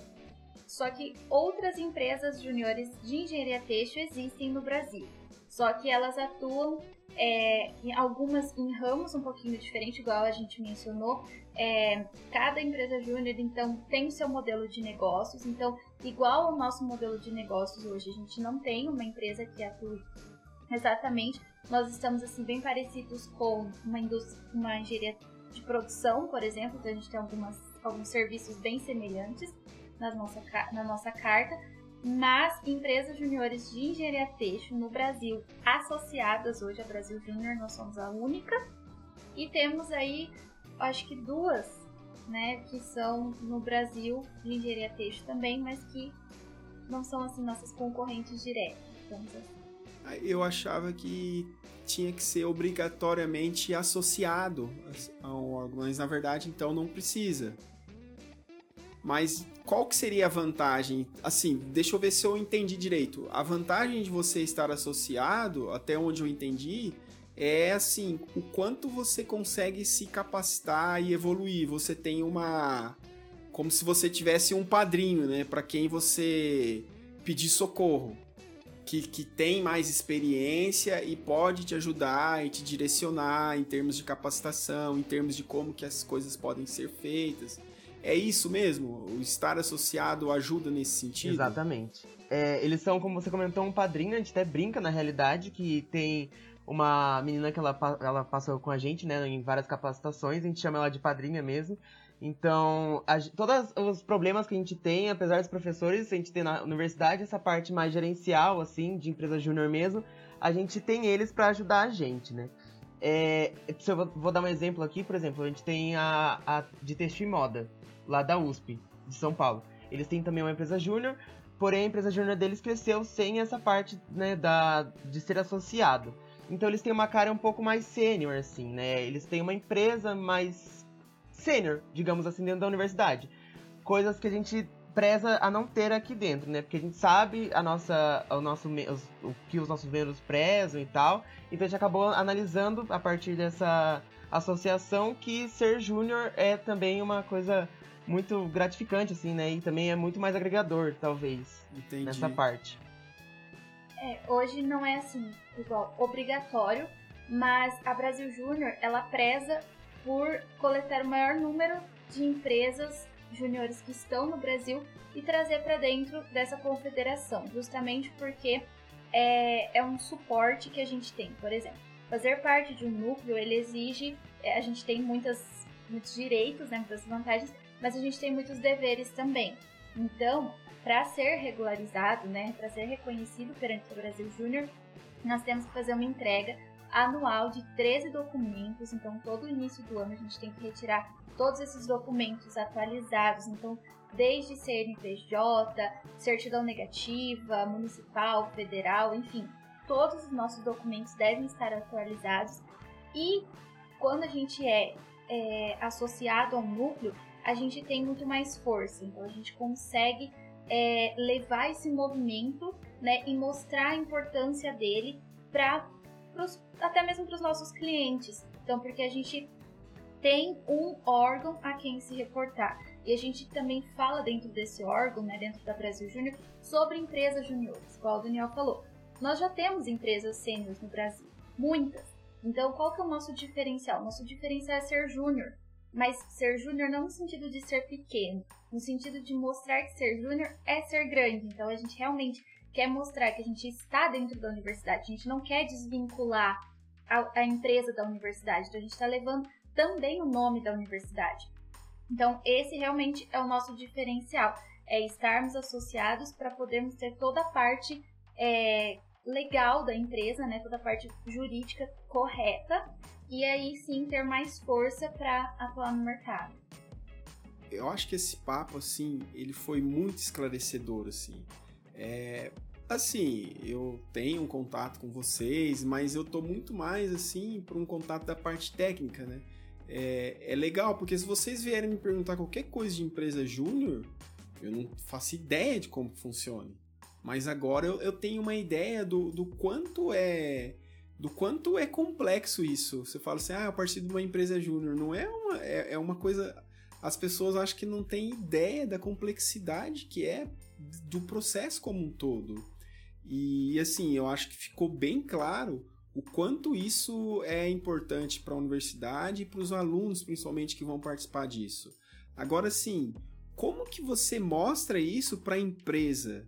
Só que outras empresas juniores de engenharia têxtil existem no Brasil. Só que elas atuam é, em algumas em ramos um pouquinho diferente, igual a gente mencionou. É, cada empresa júnior, então, tem o seu modelo de negócios. Então, igual ao nosso modelo de negócios hoje, a gente não tem uma empresa que atue exatamente. Nós estamos, assim, bem parecidos com uma, indústria, uma engenharia de produção, por exemplo, então a gente tem algumas, alguns serviços bem semelhantes na nossa, na nossa carta mas empresas juniores de engenharia têxtil no Brasil associadas hoje a Brasil Júnior, nós somos a única. E temos aí, acho que duas, né, que são no Brasil de engenharia têxtil também, mas que não são assim nossas concorrentes diretas, assim. Eu achava que tinha que ser obrigatoriamente associado mas na verdade então não precisa. Mas qual que seria a vantagem? Assim, deixa eu ver se eu entendi direito. A vantagem de você estar associado, até onde eu entendi, é assim, o quanto você consegue se capacitar e evoluir. Você tem uma como se você tivesse um padrinho, né, para quem você pedir socorro, que, que tem mais experiência e pode te ajudar e te direcionar em termos de capacitação, em termos de como que as coisas podem ser feitas. É isso mesmo? O estar associado ajuda nesse sentido? Exatamente. É, eles são, como você comentou, um padrinho, a gente até brinca na realidade, que tem uma menina que ela, ela passou com a gente, né, em várias capacitações, a gente chama ela de padrinha mesmo. Então, a, todos os problemas que a gente tem, apesar dos professores, a gente tem na universidade essa parte mais gerencial, assim, de empresa júnior mesmo, a gente tem eles para ajudar a gente, né? É, eu vou, vou, dar um exemplo aqui, por exemplo, a gente tem a, a de texto e moda lá da USP, de São Paulo. Eles têm também uma empresa júnior, porém a empresa júnior deles cresceu sem essa parte né, da, de ser associado. Então eles têm uma cara um pouco mais sênior, assim, né? Eles têm uma empresa mais sênior, digamos assim, dentro da universidade. Coisas que a gente preza a não ter aqui dentro, né? Porque a gente sabe a nossa, o, nosso, os, o que os nossos membros prezam e tal. Então a gente acabou analisando a partir dessa associação que ser júnior é também uma coisa muito gratificante, assim, né? E também é muito mais agregador, talvez, Entendi. nessa parte. É, hoje não é assim, igual, obrigatório, mas a Brasil Júnior, ela preza por coletar o maior número de empresas júniores que estão no Brasil e trazer para dentro dessa confederação, justamente porque é, é um suporte que a gente tem. Por exemplo, fazer parte de um núcleo, ele exige, é, a gente tem muitas, muitos direitos, né, muitas vantagens, mas a gente tem muitos deveres também. Então, para ser regularizado, né, para ser reconhecido perante o Brasil Júnior, nós temos que fazer uma entrega anual de 13 documentos. Então, todo início do ano a gente tem que retirar todos esses documentos atualizados. Então, desde CNPJ, certidão negativa, municipal, federal, enfim, todos os nossos documentos devem estar atualizados. E quando a gente é, é associado a um núcleo, a gente tem muito mais força. Então a gente consegue é, levar esse movimento né, e mostrar a importância dele para até mesmo para os nossos clientes. Então, porque a gente tem um órgão a quem se reportar. E a gente também fala dentro desse órgão, né, dentro da Brasil Júnior, sobre empresas juniores, igual o Daniel falou. Nós já temos empresas sêniores no Brasil, muitas. Então, qual que é o nosso diferencial? Nosso diferencial é ser júnior. Mas ser júnior não no sentido de ser pequeno, no sentido de mostrar que ser júnior é ser grande. Então a gente realmente quer mostrar que a gente está dentro da universidade, a gente não quer desvincular a, a empresa da universidade, então a gente está levando também o nome da universidade. Então esse realmente é o nosso diferencial, é estarmos associados para podermos ter toda a parte é, legal da empresa, né, toda a parte jurídica correta e aí sim ter mais força para atuar no mercado. Eu acho que esse papo, assim, ele foi muito esclarecedor, assim. É, assim, eu tenho um contato com vocês, mas eu tô muito mais, assim, para um contato da parte técnica, né? É, é legal, porque se vocês vierem me perguntar qualquer coisa de empresa júnior, eu não faço ideia de como funciona. Mas agora eu, eu tenho uma ideia do, do quanto é do quanto é complexo isso. Você fala assim, ah, a partir de uma empresa júnior. Não é uma, é, é uma coisa as pessoas acho que não têm ideia da complexidade que é do processo como um todo. E assim, eu acho que ficou bem claro o quanto isso é importante para a universidade e para os alunos, principalmente, que vão participar disso. Agora sim, como que você mostra isso para a empresa?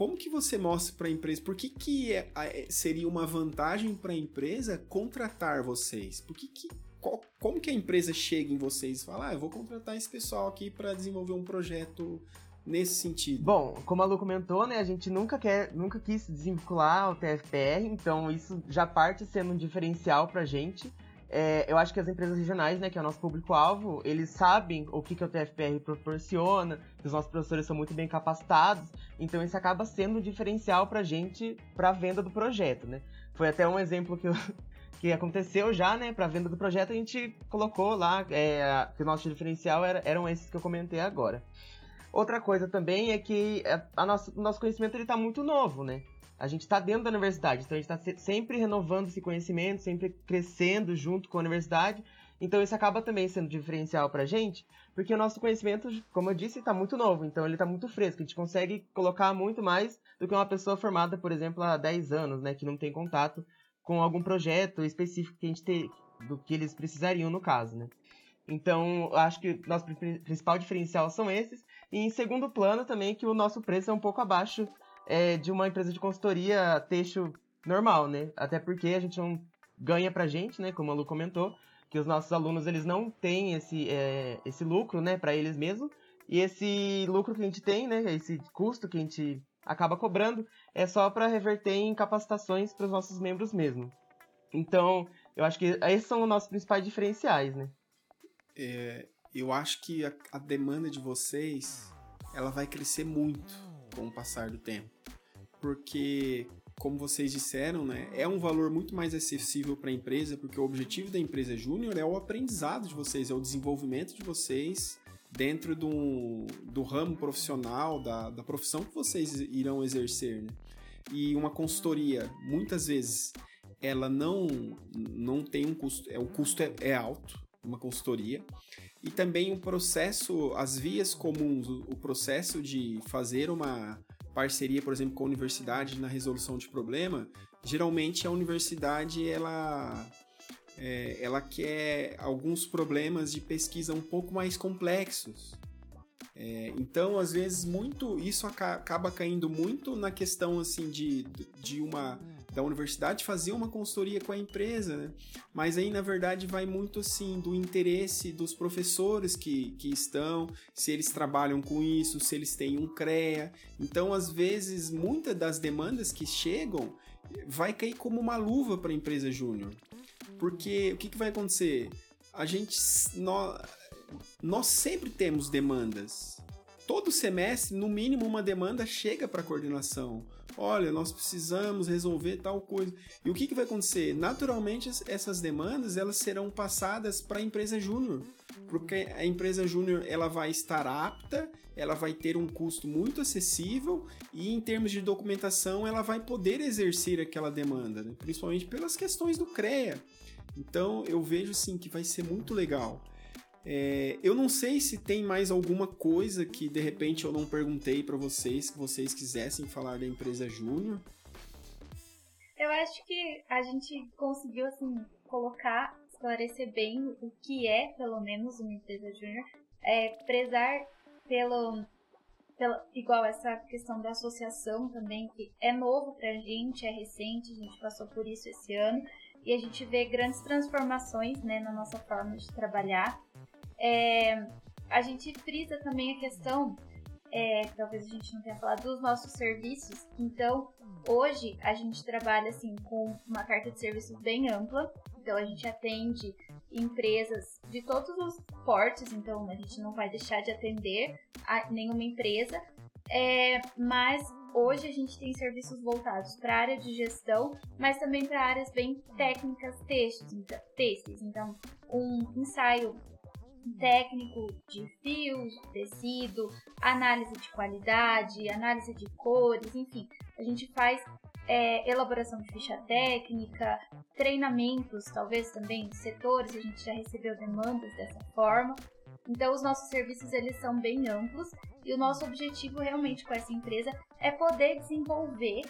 Como que você mostra para a empresa? Por que, que é, é, seria uma vantagem para a empresa contratar vocês? Por que, que qual, como que a empresa chega em vocês e fala, ah, eu vou contratar esse pessoal aqui para desenvolver um projeto nesse sentido? Bom, como a Lu comentou, né, a gente nunca quer, nunca quis desvincular o TFPR, então isso já parte sendo um diferencial pra gente. É, eu acho que as empresas regionais, né, que é o nosso público-alvo, eles sabem o que, que o TFPR proporciona, que os nossos professores são muito bem capacitados, então isso acaba sendo um diferencial pra gente pra venda do projeto, né. Foi até um exemplo que, [LAUGHS] que aconteceu já, né, pra venda do projeto, a gente colocou lá é, que o nosso diferencial era, eram esses que eu comentei agora. Outra coisa também é que é, a nosso, o nosso conhecimento está muito novo, né? A gente está dentro da universidade, então a gente está sempre renovando esse conhecimento, sempre crescendo junto com a universidade. Então isso acaba também sendo diferencial para a gente, porque o nosso conhecimento, como eu disse, está muito novo, então ele está muito fresco. A gente consegue colocar muito mais do que uma pessoa formada, por exemplo, há 10 anos, né, que não tem contato com algum projeto específico que a gente tem, do que eles precisariam no caso, né? Então, acho que nosso principal diferencial são esses. E em segundo plano também que o nosso preço é um pouco abaixo é, de uma empresa de consultoria texto normal, né? Até porque a gente não ganha pra gente, né? Como a Lu comentou, que os nossos alunos eles não têm esse, é, esse lucro, né, para eles mesmos. E esse lucro que a gente tem, né, esse custo que a gente acaba cobrando, é só para reverter em capacitações para os nossos membros mesmo. Então, eu acho que esses são os nossos principais diferenciais, né? É, eu acho que a, a demanda de vocês ela vai crescer muito com o passar do tempo. Porque, como vocês disseram, né, é um valor muito mais acessível para a empresa, porque o objetivo da empresa júnior é o aprendizado de vocês, é o desenvolvimento de vocês dentro do, do ramo profissional, da, da profissão que vocês irão exercer. Né? E uma consultoria, muitas vezes, ela não, não tem um custo, é, o custo é, é alto, uma consultoria, e também o processo, as vias comuns, o processo de fazer uma parceria, por exemplo, com a universidade na resolução de problema, geralmente a universidade ela é, ela quer alguns problemas de pesquisa um pouco mais complexos. É, então, às vezes, muito isso acaba caindo muito na questão assim de, de uma da universidade fazer uma consultoria com a empresa, né? Mas aí, na verdade, vai muito assim do interesse dos professores que, que estão, se eles trabalham com isso, se eles têm um CREA. Então, às vezes, muitas das demandas que chegam vai cair como uma luva para a empresa júnior. Porque o que, que vai acontecer? A gente. Nós, nós sempre temos demandas. Todo semestre, no mínimo, uma demanda chega para a coordenação olha, nós precisamos resolver tal coisa. E o que, que vai acontecer? Naturalmente, essas demandas elas serão passadas para a empresa júnior, porque a empresa júnior ela vai estar apta, ela vai ter um custo muito acessível e em termos de documentação ela vai poder exercer aquela demanda, né? principalmente pelas questões do CREA. Então eu vejo assim que vai ser muito legal. É, eu não sei se tem mais alguma coisa que de repente eu não perguntei para vocês que vocês quisessem falar da empresa Júnior. Eu acho que a gente conseguiu assim colocar, esclarecer bem o que é, pelo menos, uma empresa júnior, é, prezar pelo, pelo igual essa questão da associação também que é novo pra gente, é recente, a gente passou por isso esse ano e a gente vê grandes transformações né, na nossa forma de trabalhar. É, a gente frisa também a questão, é, talvez a gente não tenha falado, dos nossos serviços. Então, hoje a gente trabalha assim com uma carta de serviços bem ampla. Então, a gente atende empresas de todos os portes, então a gente não vai deixar de atender nenhuma empresa. É, mas hoje a gente tem serviços voltados para a área de gestão, mas também para áreas bem técnicas textos. Então, um ensaio técnico de fios, tecido, análise de qualidade, análise de cores, enfim, a gente faz é, elaboração de ficha técnica, treinamentos, talvez também setores, a gente já recebeu demandas dessa forma. Então os nossos serviços eles são bem amplos e o nosso objetivo realmente com essa empresa é poder desenvolver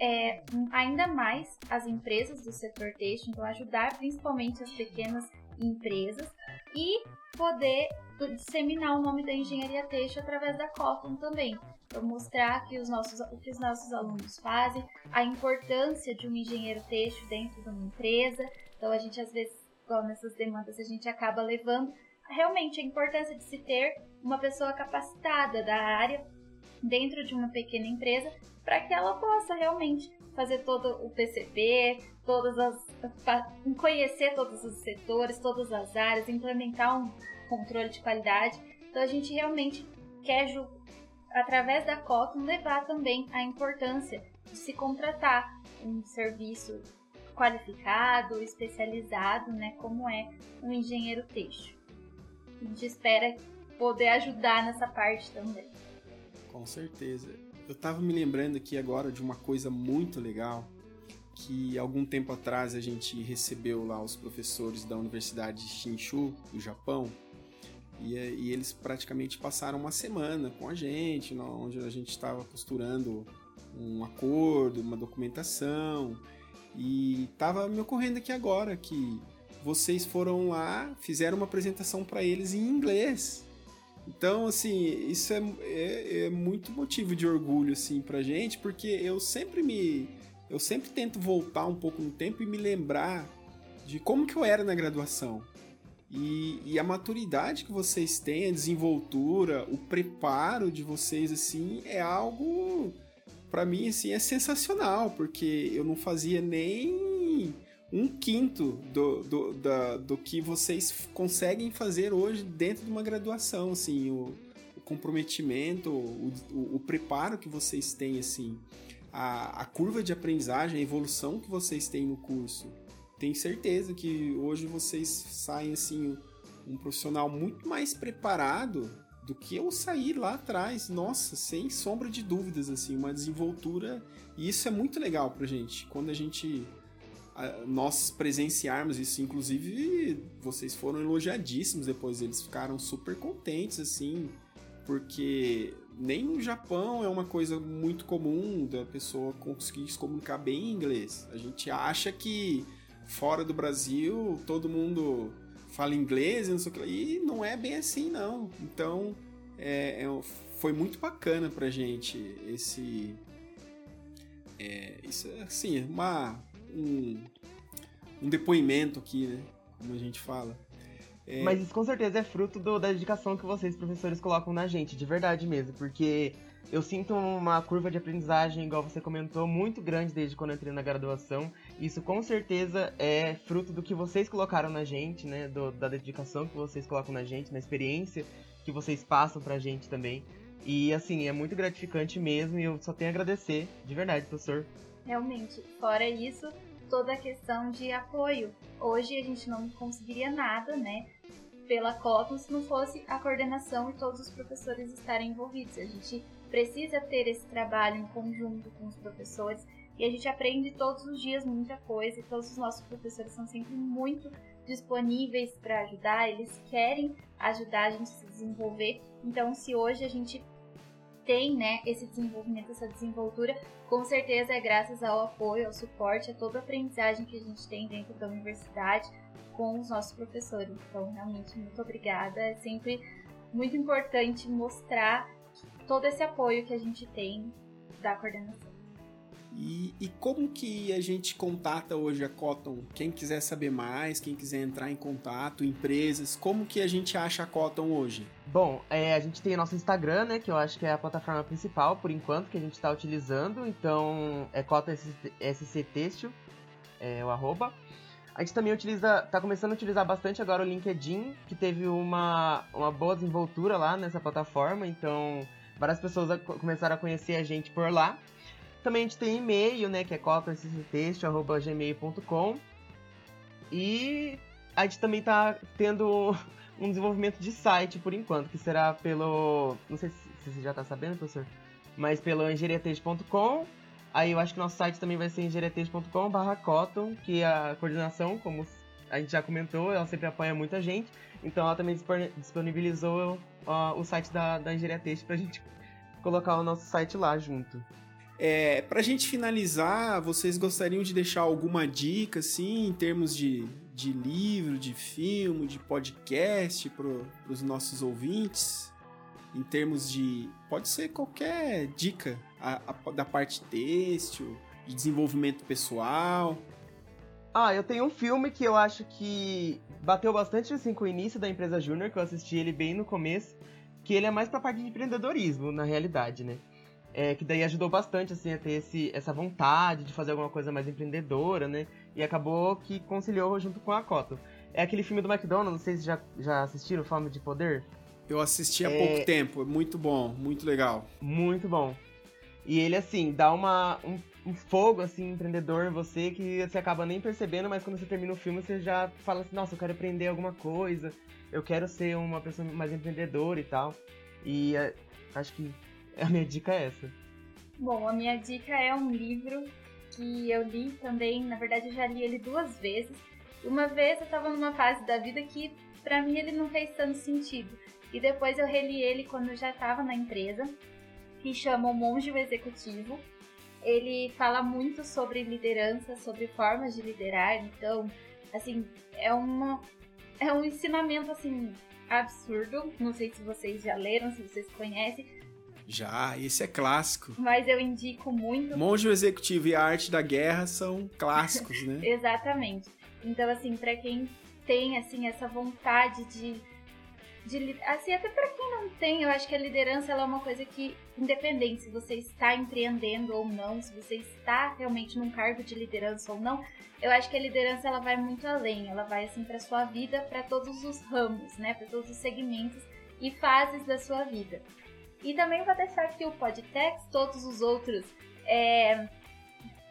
é, ainda mais as empresas do setor têxtil, então ajudar principalmente as pequenas empresas e poder disseminar o nome da engenharia têxtil através da Cotton também. Então, mostrar que os nossos, o que os nossos alunos fazem, a importância de um engenheiro têxtil dentro de uma empresa. Então, a gente, às vezes, igual nessas demandas, a gente acaba levando realmente a importância de se ter uma pessoa capacitada da área dentro de uma pequena empresa para que ela possa realmente fazer todo o PCP, todas as conhecer todos os setores, todas as áreas, implementar um controle de qualidade. Então a gente realmente quer através da Cotton levar também a importância de se contratar um serviço qualificado, especializado, né, como é um engenheiro têxtil. A gente espera poder ajudar nessa parte também. Com certeza. Eu estava me lembrando aqui agora de uma coisa muito legal que algum tempo atrás a gente recebeu lá os professores da Universidade de Shinshu, do Japão, e, e eles praticamente passaram uma semana com a gente, onde a gente estava costurando um acordo, uma documentação, e estava me ocorrendo aqui agora que vocês foram lá, fizeram uma apresentação para eles em inglês. Então, assim, isso é, é, é, muito motivo de orgulho, assim, pra gente, porque eu sempre me... Eu sempre tento voltar um pouco no tempo e me lembrar de como que eu era na graduação. E, e a maturidade que vocês têm, a desenvoltura, o preparo de vocês, assim, é algo... para mim, assim, é sensacional, porque eu não fazia nem um quinto do, do, da, do que vocês conseguem fazer hoje dentro de uma graduação, assim, o, o comprometimento, o, o, o, preparo que vocês têm, assim, a, a curva de aprendizagem, a evolução que vocês têm no curso. Tenho certeza que hoje vocês saem, assim, um profissional muito mais preparado do que eu saí lá atrás. Nossa, sem sombra de dúvidas, assim, uma desenvoltura. E isso é muito legal pra gente. Quando a gente nós presenciarmos isso, inclusive vocês foram elogiadíssimos depois, eles ficaram super contentes, assim, porque nem no Japão é uma coisa muito comum da pessoa conseguir se comunicar bem em inglês. A gente acha que fora do Brasil todo mundo fala inglês e não sei o que, e não é bem assim, não. Então, é, é, foi muito bacana pra gente esse. É, isso, assim, uma um, um depoimento aqui, né? Como a gente fala. É... Mas isso com certeza é fruto do, da dedicação que vocês, professores, colocam na gente, de verdade mesmo, porque eu sinto uma curva de aprendizagem, igual você comentou, muito grande desde quando entrei na graduação. Isso com certeza é fruto do que vocês colocaram na gente, né? Do, da dedicação que vocês colocam na gente, na experiência que vocês passam pra gente também. E assim, é muito gratificante mesmo e eu só tenho a agradecer, de verdade, professor, realmente. Fora isso, toda a questão de apoio. Hoje a gente não conseguiria nada, né? Pela Cotton se não fosse a coordenação e todos os professores estarem envolvidos. A gente precisa ter esse trabalho em conjunto com os professores e a gente aprende todos os dias muita coisa e todos os nossos professores são sempre muito disponíveis para ajudar, eles querem ajudar a gente a se desenvolver. Então, se hoje a gente tem né, esse desenvolvimento, essa desenvoltura, com certeza é graças ao apoio, ao suporte, a toda a aprendizagem que a gente tem dentro da universidade com os nossos professores. Então, realmente, muito obrigada. É sempre muito importante mostrar todo esse apoio que a gente tem da coordenação. E, e, como que a gente contata hoje a Cotton? Quem quiser saber mais, quem quiser entrar em contato, empresas, como que a gente acha a Cotton hoje? Bom, é, a gente tem nosso Instagram, né, que eu acho que é a plataforma principal, por enquanto, que a gente está utilizando. Então, é Cotton é o arroba. A gente também utiliza, tá começando a utilizar bastante agora o LinkedIn, que teve uma, uma boa desenvoltura lá nessa plataforma, então várias pessoas começaram a conhecer a gente por lá. Também a gente tem e-mail, né, que é cotasctexto.gmail.com E a gente também tá tendo um desenvolvimento de site por enquanto, que será pelo. Não sei se você já tá sabendo, professor, mas pelo engenhariatexto.com. Aí eu acho que nosso site também vai ser engenhariatexto.com barra cotton, que a coordenação, como a gente já comentou, ela sempre apoia muita gente, então ela também disponibilizou uh, o site da, da Engenharia Texto pra gente colocar o nosso site lá junto. É, pra gente finalizar, vocês gostariam de deixar alguma dica, assim, em termos de, de livro, de filme, de podcast para os nossos ouvintes? Em termos de. Pode ser qualquer dica a, a, da parte têxtil, de desenvolvimento pessoal. Ah, eu tenho um filme que eu acho que bateu bastante assim com o início da empresa Júnior, que eu assisti ele bem no começo, que ele é mais pra parte de empreendedorismo, na realidade, né? É, que daí ajudou bastante, assim, a ter esse, essa vontade de fazer alguma coisa mais empreendedora, né? E acabou que conciliou junto com a Coto. É aquele filme do McDonald's, não sei se já, já assistiram, Fome de Poder. Eu assisti há é... pouco tempo, é muito bom, muito legal. Muito bom. E ele, assim, dá uma, um um fogo, assim, empreendedor em você que você acaba nem percebendo, mas quando você termina o filme você já fala assim, nossa, eu quero aprender alguma coisa, eu quero ser uma pessoa mais empreendedora e tal. E é, acho que a minha dica é essa. Bom, a minha dica é um livro que eu li também, na verdade eu já li ele duas vezes. Uma vez eu tava numa fase da vida que para mim ele não fez tanto sentido. E depois eu reli ele quando eu já tava na empresa, que chama O Monge Executivo ele fala muito sobre liderança, sobre formas de liderar, então, assim, é uma é um ensinamento assim absurdo. Não sei se vocês já leram, se vocês conhecem. Já, esse é clássico. Mas eu indico muito. Monge Executivo e a Arte da Guerra são clássicos, né? [LAUGHS] Exatamente. Então, assim, para quem tem assim essa vontade de de, assim, até para quem não tem, eu acho que a liderança ela é uma coisa que, independente se você está empreendendo ou não, se você está realmente num cargo de liderança ou não, eu acho que a liderança ela vai muito além, ela vai assim para sua vida, para todos os ramos, né, para todos os segmentos e fases da sua vida. E também vou deixar aqui o podcast, todos os outros é,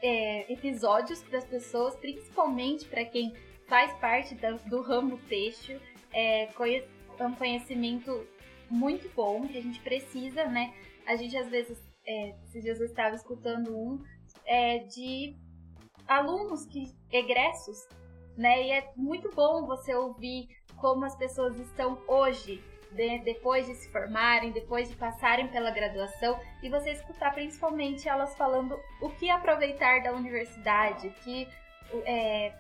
é, episódios para as pessoas, principalmente para quem faz parte da, do ramo têxtil, é, conhecer é um conhecimento muito bom que a gente precisa, né? A gente às vezes, é, esses dias eu estava escutando um é, de alunos que egressos, né? E é muito bom você ouvir como as pessoas estão hoje, de, depois de se formarem, depois de passarem pela graduação, e você escutar principalmente elas falando o que aproveitar da universidade, o que, é,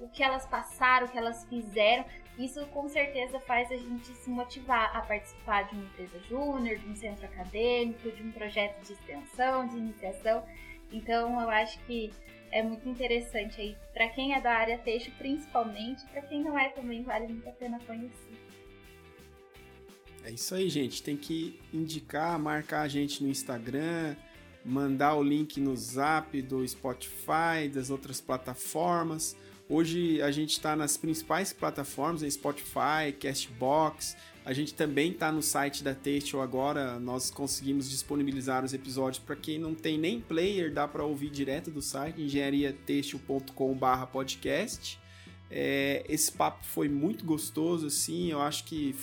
o que elas passaram, o que elas fizeram, isso com certeza faz a gente se motivar a participar de uma empresa júnior, de um centro acadêmico, de um projeto de extensão, de iniciação. Então eu acho que é muito interessante aí para quem é da área têxtil, principalmente, para quem não é também vale muito a pena conhecer. É isso aí, gente. Tem que indicar, marcar a gente no Instagram, mandar o link no Zap do Spotify, das outras plataformas. Hoje a gente está nas principais plataformas, em Spotify, Castbox. A gente também está no site da Textil agora. Nós conseguimos disponibilizar os episódios para quem não tem nem player, dá para ouvir direto do site engenhariatextil.com/podcast. É, esse papo foi muito gostoso, assim. Eu acho que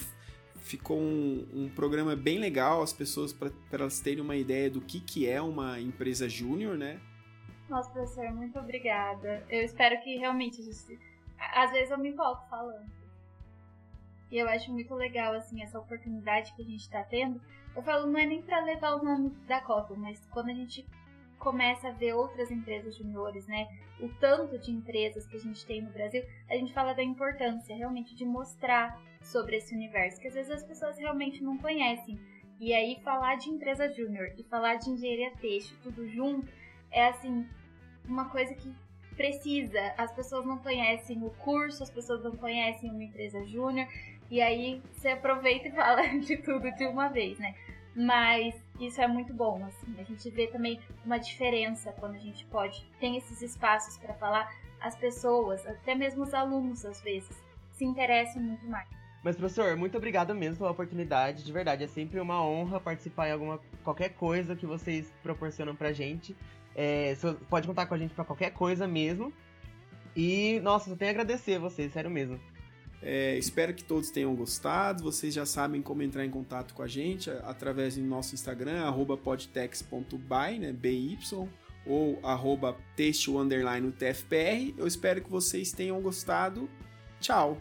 ficou um, um, programa bem legal, as pessoas para elas terem uma ideia do que, que é uma empresa júnior, né? Nossa, professor, muito obrigada. Eu espero que realmente. Às vezes eu me volto falando. E eu acho muito legal, assim, essa oportunidade que a gente tá tendo. Eu falo, não é nem pra levar o nome da Copa, mas quando a gente começa a ver outras empresas juniores, né? O tanto de empresas que a gente tem no Brasil, a gente fala da importância realmente de mostrar sobre esse universo, que às vezes as pessoas realmente não conhecem. E aí falar de empresa júnior e falar de engenharia têxtil, tudo junto, é assim, uma coisa que precisa. As pessoas não conhecem o curso, as pessoas não conhecem uma empresa júnior, e aí você aproveita e fala [LAUGHS] de tudo de uma vez, né? Mas isso é muito bom, assim. A gente vê também uma diferença quando a gente pode, tem esses espaços para falar, as pessoas, até mesmo os alunos às vezes, se interessam muito mais. Mas, professor, muito obrigado mesmo pela oportunidade. De verdade, é sempre uma honra participar em alguma qualquer coisa que vocês proporcionam pra gente. É, pode contar com a gente para qualquer coisa mesmo. E, nossa, só tenho a agradecer a vocês, sério mesmo. É, espero que todos tenham gostado. Vocês já sabem como entrar em contato com a gente através do nosso Instagram, podtex.by, né, BY, ou arroba texto underline. Eu espero que vocês tenham gostado. Tchau!